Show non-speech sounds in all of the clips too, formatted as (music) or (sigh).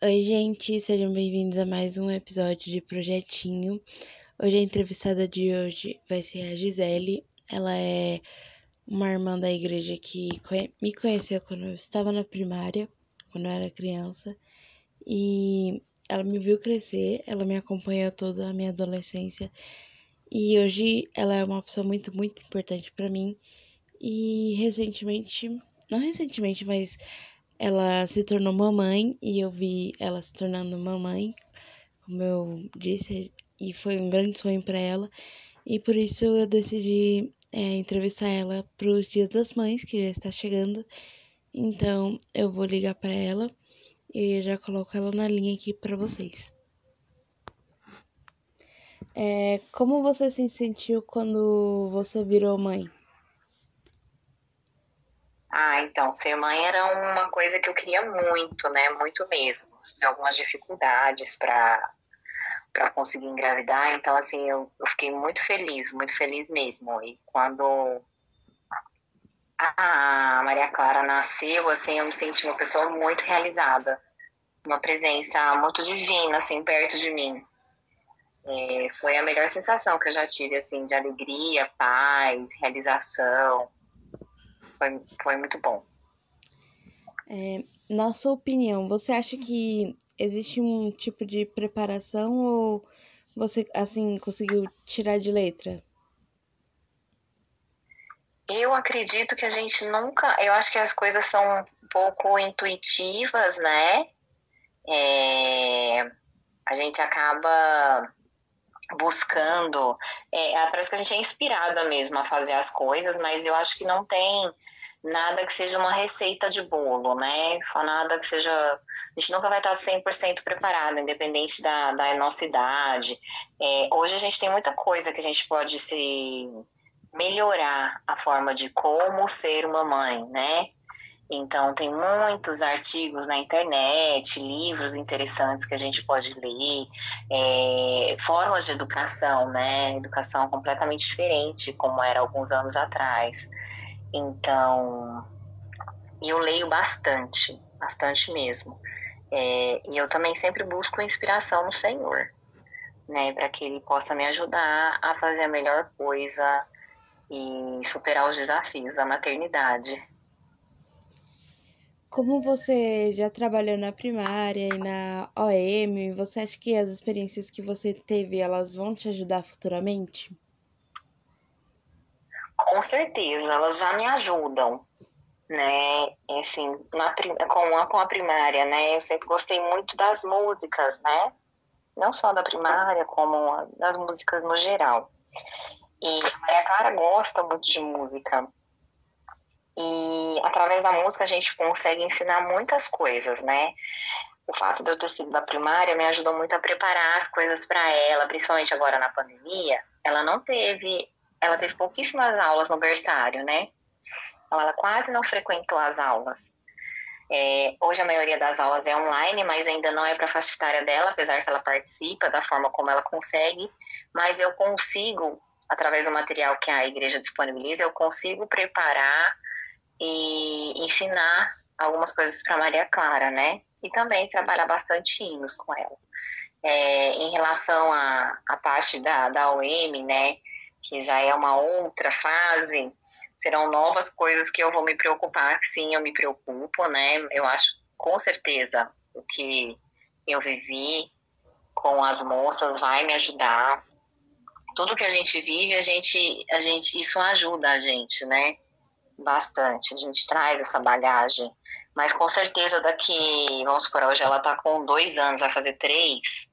Oi, gente, sejam bem-vindos a mais um episódio de Projetinho. Hoje a entrevistada de hoje vai ser a Gisele. Ela é uma irmã da igreja que me conheceu quando eu estava na primária, quando eu era criança, e ela me viu crescer, ela me acompanhou toda a minha adolescência, e hoje ela é uma pessoa muito, muito importante para mim. E recentemente, não recentemente, mas ela se tornou mamãe e eu vi ela se tornando mamãe, como eu disse, e foi um grande sonho para ela. E por isso eu decidi é, entrevistar ela para os Dias das Mães, que já está chegando. Então eu vou ligar para ela e já coloco ela na linha aqui para vocês. É, como você se sentiu quando você virou mãe? Ah, então, ser mãe era uma coisa que eu queria muito, né? Muito mesmo. Tive algumas dificuldades para para conseguir engravidar, então assim, eu, eu fiquei muito feliz, muito feliz mesmo. E quando a Maria Clara nasceu, assim, eu me senti uma pessoa muito realizada, uma presença muito divina, assim, perto de mim. É, foi a melhor sensação que eu já tive, assim, de alegria, paz, realização. Foi, foi muito bom. É, na sua opinião, você acha que existe um tipo de preparação ou você, assim, conseguiu tirar de letra? Eu acredito que a gente nunca. Eu acho que as coisas são um pouco intuitivas, né? É, a gente acaba buscando. É, parece que a gente é inspirada mesmo a fazer as coisas, mas eu acho que não tem nada que seja uma receita de bolo, né? Nada que seja. A gente nunca vai estar 100% preparado, independente da, da nossa idade. É, hoje a gente tem muita coisa que a gente pode se melhorar a forma de como ser uma mãe, né? Então, tem muitos artigos na internet, livros interessantes que a gente pode ler, é, formas de educação, né? Educação completamente diferente, como era alguns anos atrás. Então, eu leio bastante, bastante mesmo. É, e eu também sempre busco inspiração no Senhor, né? Para que Ele possa me ajudar a fazer a melhor coisa e superar os desafios da maternidade. Como você já trabalhou na primária e na OM, você acha que as experiências que você teve, elas vão te ajudar futuramente? Com certeza, elas já me ajudam, né? Assim, na, com, a, com a primária, né? Eu sempre gostei muito das músicas, né? Não só da primária, como das músicas no geral. E a Maria Clara gosta muito de música. E através da música a gente consegue ensinar muitas coisas, né? O fato de eu ter sido da primária me ajudou muito a preparar as coisas para ela, principalmente agora na pandemia. Ela não teve, ela teve pouquíssimas aulas no berçário, né? Então ela quase não frequentou as aulas. É, hoje a maioria das aulas é online, mas ainda não é para a faixa etária dela, apesar que ela participa da forma como ela consegue. Mas eu consigo, através do material que a igreja disponibiliza, eu consigo preparar e ensinar algumas coisas para Maria Clara, né? E também trabalhar bastante hinos com ela. É, em relação à, à parte da, da OM, né? Que já é uma outra fase, serão novas coisas que eu vou me preocupar. Sim, eu me preocupo, né? Eu acho com certeza o que eu vivi com as moças vai me ajudar. Tudo que a gente vive, a gente, a gente, isso ajuda a gente, né? Bastante. A gente traz essa bagagem. Mas com certeza daqui, vamos supor, hoje ela está com dois anos, vai fazer três.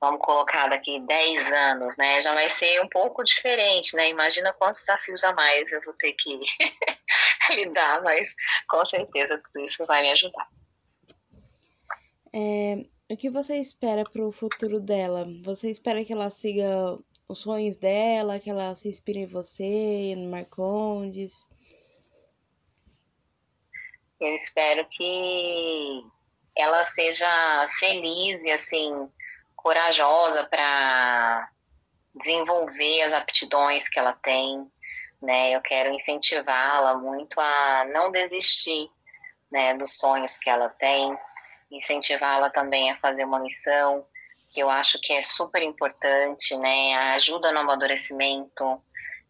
Vamos colocar daqui dez anos, né? Já vai ser um pouco diferente, né? Imagina quantos desafios a mais eu vou ter que (laughs) lidar, mas com certeza tudo isso vai me ajudar. É, o que você espera para o futuro dela? Você espera que ela siga os sonhos dela, que ela se inspire em você, no Marcondes? Eu espero que ela seja feliz e assim corajosa para desenvolver as aptidões que ela tem, né? Eu quero incentivá-la muito a não desistir, né, dos sonhos que ela tem, incentivá-la também a fazer uma missão, que eu acho que é super importante, né? A ajuda no amadurecimento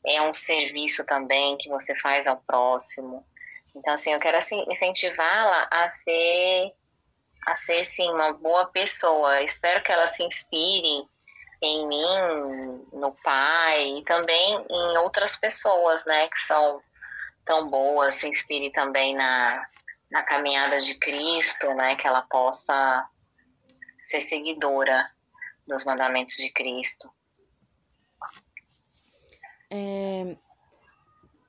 é um serviço também que você faz ao próximo. Então, assim, eu quero assim, incentivá-la a ser, a ser, sim, uma boa pessoa. Espero que ela se inspire em mim, no pai e também em outras pessoas, né, que são tão boas, se inspire também na, na caminhada de Cristo, né, que ela possa ser seguidora dos mandamentos de Cristo. É,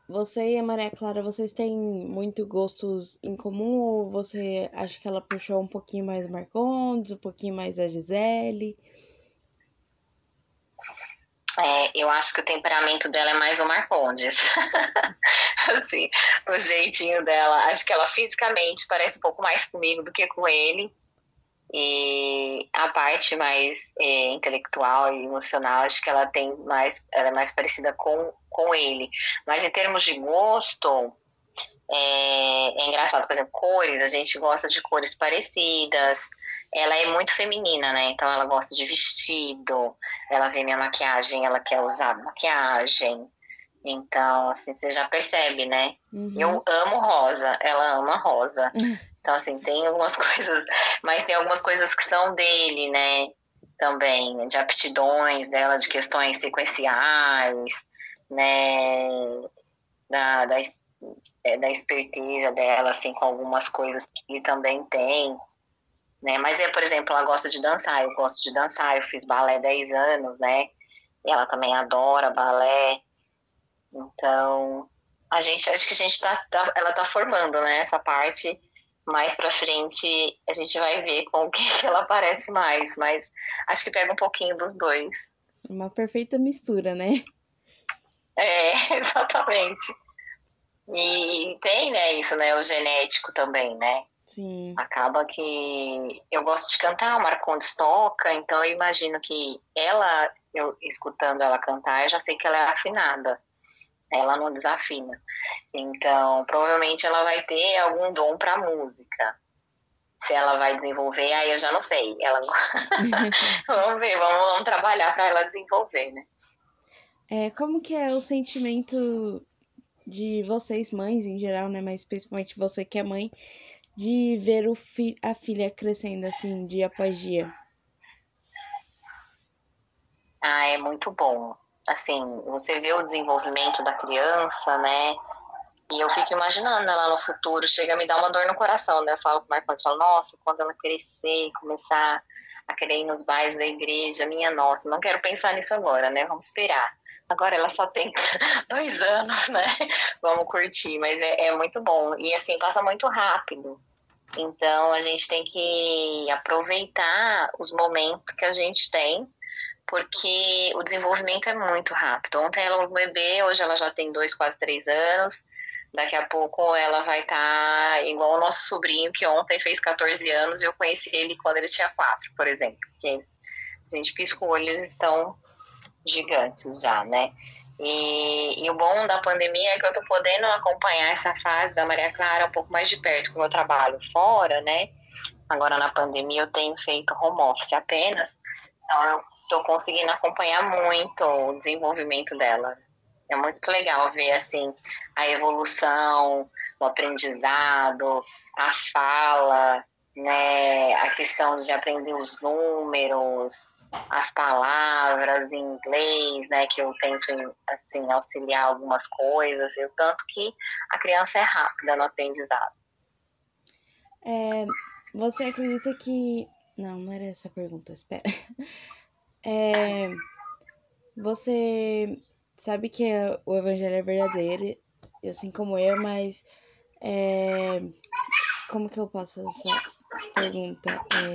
você e a Maria Clara, vocês têm muito gostos em comum ou você acha que ela puxou um pouquinho mais o Marcondes, um pouquinho mais a Gisele? É, eu acho que o temperamento dela é mais o Marcondes. (laughs) assim, o jeitinho dela. Acho que ela fisicamente parece um pouco mais comigo do que com ele. E a parte mais é, intelectual e emocional, acho que ela tem mais, ela é mais parecida com, com ele. Mas em termos de gosto, é, é engraçado, por exemplo, cores, a gente gosta de cores parecidas. Ela é muito feminina, né? Então ela gosta de vestido, ela vê minha maquiagem, ela quer usar maquiagem. Então, assim, você já percebe, né? Uhum. Eu amo rosa, ela ama rosa. (laughs) Então, assim, tem algumas (laughs) coisas, mas tem algumas coisas que são dele, né? Também, de aptidões dela, de questões sequenciais, né? Da, da, é, da esperteza dela, assim, com algumas coisas que ele também tem. Né? Mas, por exemplo, ela gosta de dançar, eu gosto de dançar, eu fiz balé 10 anos, né? E ela também adora balé. Então, a gente, acho que a gente tá, tá ela tá formando, né, essa parte mais pra frente a gente vai ver com o que ela parece mais, mas acho que pega um pouquinho dos dois. Uma perfeita mistura, né? É, (laughs) exatamente. E tem, né, isso, né, o genético também, né? Sim. Acaba que eu gosto de cantar, o Marcondes toca, então eu imagino que ela, eu escutando ela cantar, eu já sei que ela é afinada. Ela não desafina. Então, provavelmente ela vai ter algum dom para música. Se ela vai desenvolver, aí eu já não sei. Ela (laughs) vamos ver, vamos, vamos trabalhar para ela desenvolver, né? É, como que é o sentimento de vocês mães em geral, né, mas principalmente você que é mãe, de ver o fi a filha crescendo assim dia após dia? Ah, é muito bom. Assim, você vê o desenvolvimento da criança, né? E eu fico imaginando ela no futuro, chega a me dar uma dor no coração, né? Eu falo com o Marcos, falo, nossa, quando ela crescer, começar a querer ir nos bairros da igreja, minha nossa, não quero pensar nisso agora, né? Vamos esperar. Agora ela só tem (laughs) dois anos, né? (laughs) Vamos curtir, mas é, é muito bom. E assim, passa muito rápido. Então a gente tem que aproveitar os momentos que a gente tem porque o desenvolvimento é muito rápido. Ontem ela era um bebê, hoje ela já tem dois, quase três anos. Daqui a pouco ela vai estar tá igual o nosso sobrinho, que ontem fez 14 anos e eu conheci ele quando ele tinha quatro, por exemplo. Porque a gente olho, eles estão gigantes já, né? E, e, o bom da pandemia é que eu tô podendo acompanhar essa fase da Maria Clara um pouco mais de perto, com o meu trabalho fora, né? Agora na pandemia eu tenho feito home office apenas, então eu tô conseguindo acompanhar muito o desenvolvimento dela. É muito legal ver assim a evolução, o aprendizado, a fala, né, a questão de aprender os números, as palavras em inglês, né, que eu tento assim auxiliar algumas coisas, eu tanto que a criança é rápida no aprendizado. É, você acredita que não, não era essa a pergunta, espera. É, você sabe que o evangelho é verdadeiro, assim como eu, mas é, como que eu posso essa pergunta? É,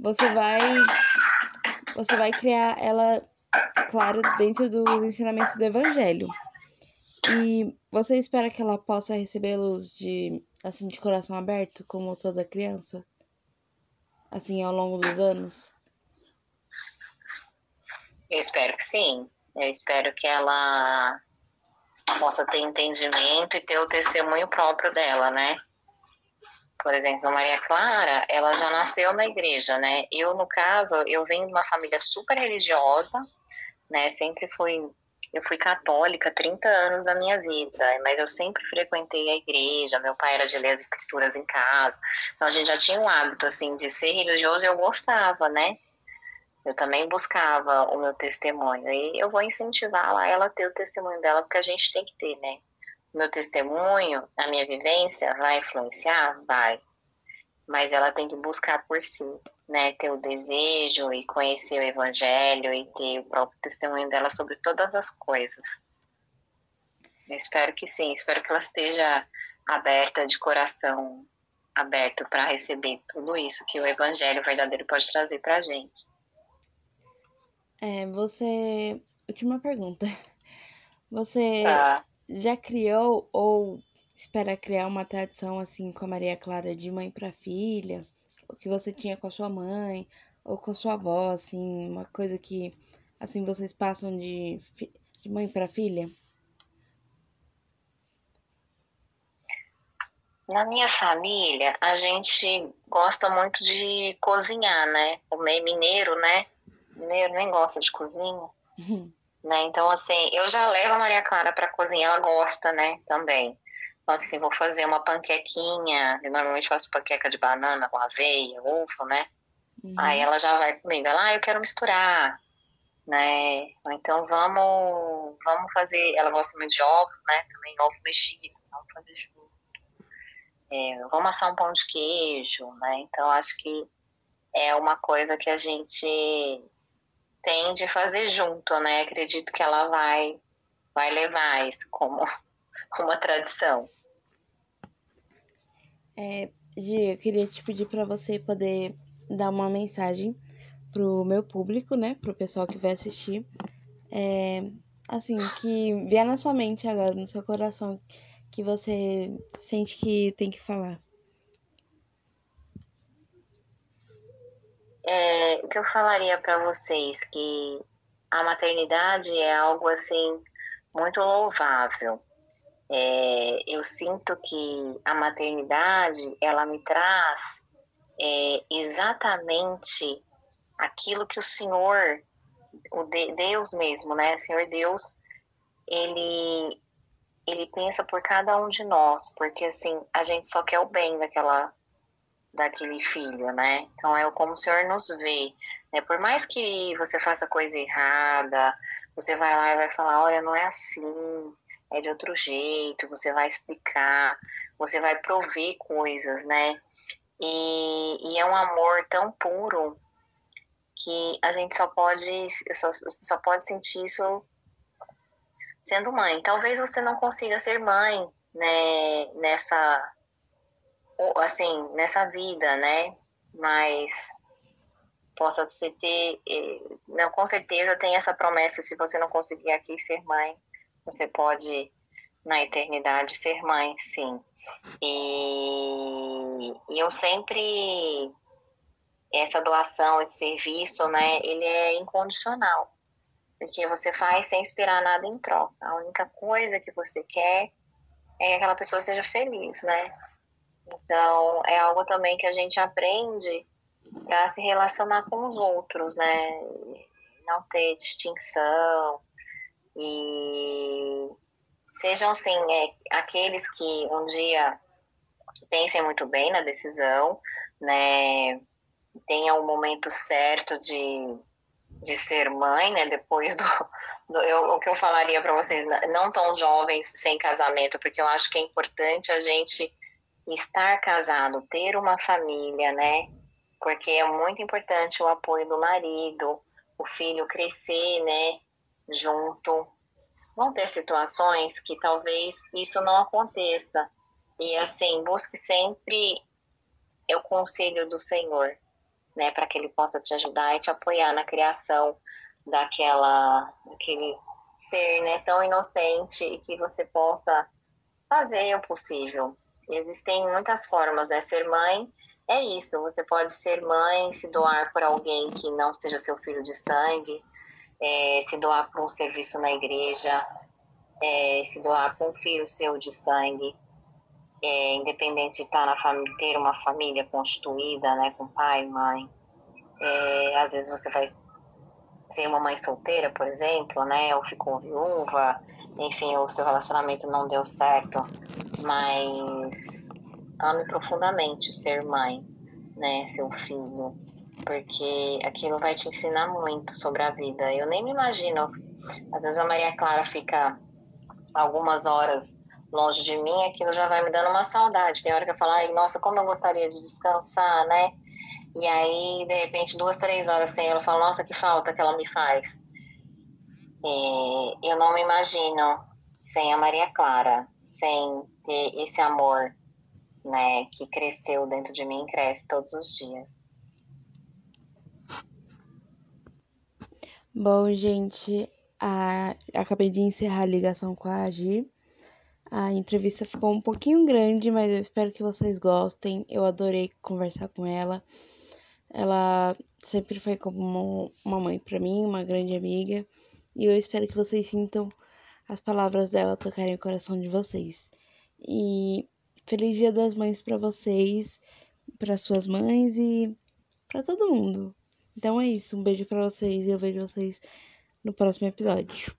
você vai você vai criar ela, claro, dentro dos ensinamentos do Evangelho. E você espera que ela possa recebê-los de, assim, de coração aberto, como toda criança? Assim, ao longo dos anos? Eu espero que sim. Eu espero que ela possa ter entendimento e ter o testemunho próprio dela, né? por exemplo, Maria Clara, ela já nasceu na igreja, né? Eu, no caso, eu venho de uma família super religiosa, né? Sempre fui, eu fui católica 30 anos da minha vida, mas eu sempre frequentei a igreja, meu pai era de ler as escrituras em casa, então a gente já tinha um hábito, assim, de ser religioso e eu gostava, né? Eu também buscava o meu testemunho e eu vou incentivar ela a ter o testemunho dela, porque a gente tem que ter, né? meu testemunho, a minha vivência vai influenciar? Vai. Mas ela tem que buscar por si, né? Ter o desejo e conhecer o evangelho e ter o próprio testemunho dela sobre todas as coisas. Eu espero que sim, espero que ela esteja aberta, de coração aberto para receber tudo isso que o evangelho verdadeiro pode trazer para a gente. É, você. Última pergunta. (laughs) Você tá já criou ou espera criar uma tradição assim com a Maria Clara de mãe para filha, o que você tinha com a sua mãe ou com a sua avó, assim, uma coisa que assim vocês passam de, de mãe para filha? Na minha família, a gente gosta muito de cozinhar, né? Comer mineiro, né? Mineiro nem gosta de cozinha. Uhum. Né? Então, assim, eu já levo a Maria Clara para cozinhar, ela gosta, né, também. Então, assim, vou fazer uma panquequinha, eu normalmente faço panqueca de banana com aveia, ovo, né? Uhum. Aí ela já vai comigo, ela, ah, eu quero misturar, né? Então, vamos, vamos fazer, ela gosta muito de ovos, né? Também ovos mexidos, vamos fazer junto. É, vamos assar um pão de queijo, né? Então, acho que é uma coisa que a gente tem de fazer junto, né? Acredito que ela vai, vai levar isso como (laughs) uma tradição. É, Gi, eu queria te pedir para você poder dar uma mensagem pro meu público, né? Pro pessoal que vai assistir. É, assim, que vier na sua mente agora, no seu coração, que você sente que tem que falar. É, o que eu falaria para vocês que a maternidade é algo assim muito louvável. É, eu sinto que a maternidade ela me traz é, exatamente aquilo que o Senhor, o de, Deus mesmo, né, Senhor Deus, ele ele pensa por cada um de nós, porque assim a gente só quer o bem daquela daquele filho, né? Então é como o Senhor nos vê. Né? Por mais que você faça coisa errada, você vai lá e vai falar, olha, não é assim, é de outro jeito, você vai explicar, você vai prover coisas, né? E, e é um amor tão puro que a gente só pode só, só pode sentir isso sendo mãe. Talvez você não consiga ser mãe, né, nessa assim, nessa vida, né? Mas possa ser ter, não, com certeza tem essa promessa, se você não conseguir aqui ser mãe, você pode na eternidade ser mãe, sim. E, e eu sempre essa doação, esse serviço, né, ele é incondicional. Porque você faz sem esperar nada em troca. A única coisa que você quer é que aquela pessoa seja feliz, né? Então, é algo também que a gente aprende para se relacionar com os outros, né? Não ter distinção e sejam, sim, é, aqueles que um dia pensem muito bem na decisão, né? Tenham o momento certo de, de ser mãe, né? Depois do, do eu, o que eu falaria para vocês, não tão jovens sem casamento, porque eu acho que é importante a gente estar casado, ter uma família, né? Porque é muito importante o apoio do marido, o filho crescer, né? Junto. Vão ter situações que talvez isso não aconteça. E assim, busque sempre o conselho do Senhor, né? Para que ele possa te ajudar e te apoiar na criação daquela, daquele ser, né? Tão inocente e que você possa fazer o possível Existem muitas formas, né? Ser mãe é isso. Você pode ser mãe, se doar por alguém que não seja seu filho de sangue, é, se doar por um serviço na igreja, é, se doar por um filho seu de sangue. é, independente de estar na família, ter uma família constituída, né, com pai, mãe. É, às vezes você vai ser uma mãe solteira, por exemplo, né, ou ficou viúva, enfim, o seu relacionamento não deu certo, mas ame profundamente ser mãe, né, seu filho, porque aquilo vai te ensinar muito sobre a vida. Eu nem me imagino, às vezes a Maria Clara fica algumas horas longe de mim, aquilo já vai me dando uma saudade. Tem hora que eu falo, ai, nossa, como eu gostaria de descansar, né? E aí, de repente, duas, três horas sem ela, eu falo, nossa, que falta que ela me faz. E eu não me imagino sem a Maria Clara, sem ter esse amor, né, que cresceu dentro de mim, cresce todos os dias. Bom, gente, a... acabei de encerrar a ligação com a Agi. A entrevista ficou um pouquinho grande, mas eu espero que vocês gostem. Eu adorei conversar com ela. Ela sempre foi como uma mãe para mim, uma grande amiga. E eu espero que vocês sintam as palavras dela tocarem o coração de vocês. E feliz Dia das Mães para vocês, para suas mães e para todo mundo. Então é isso, um beijo para vocês e eu vejo vocês no próximo episódio.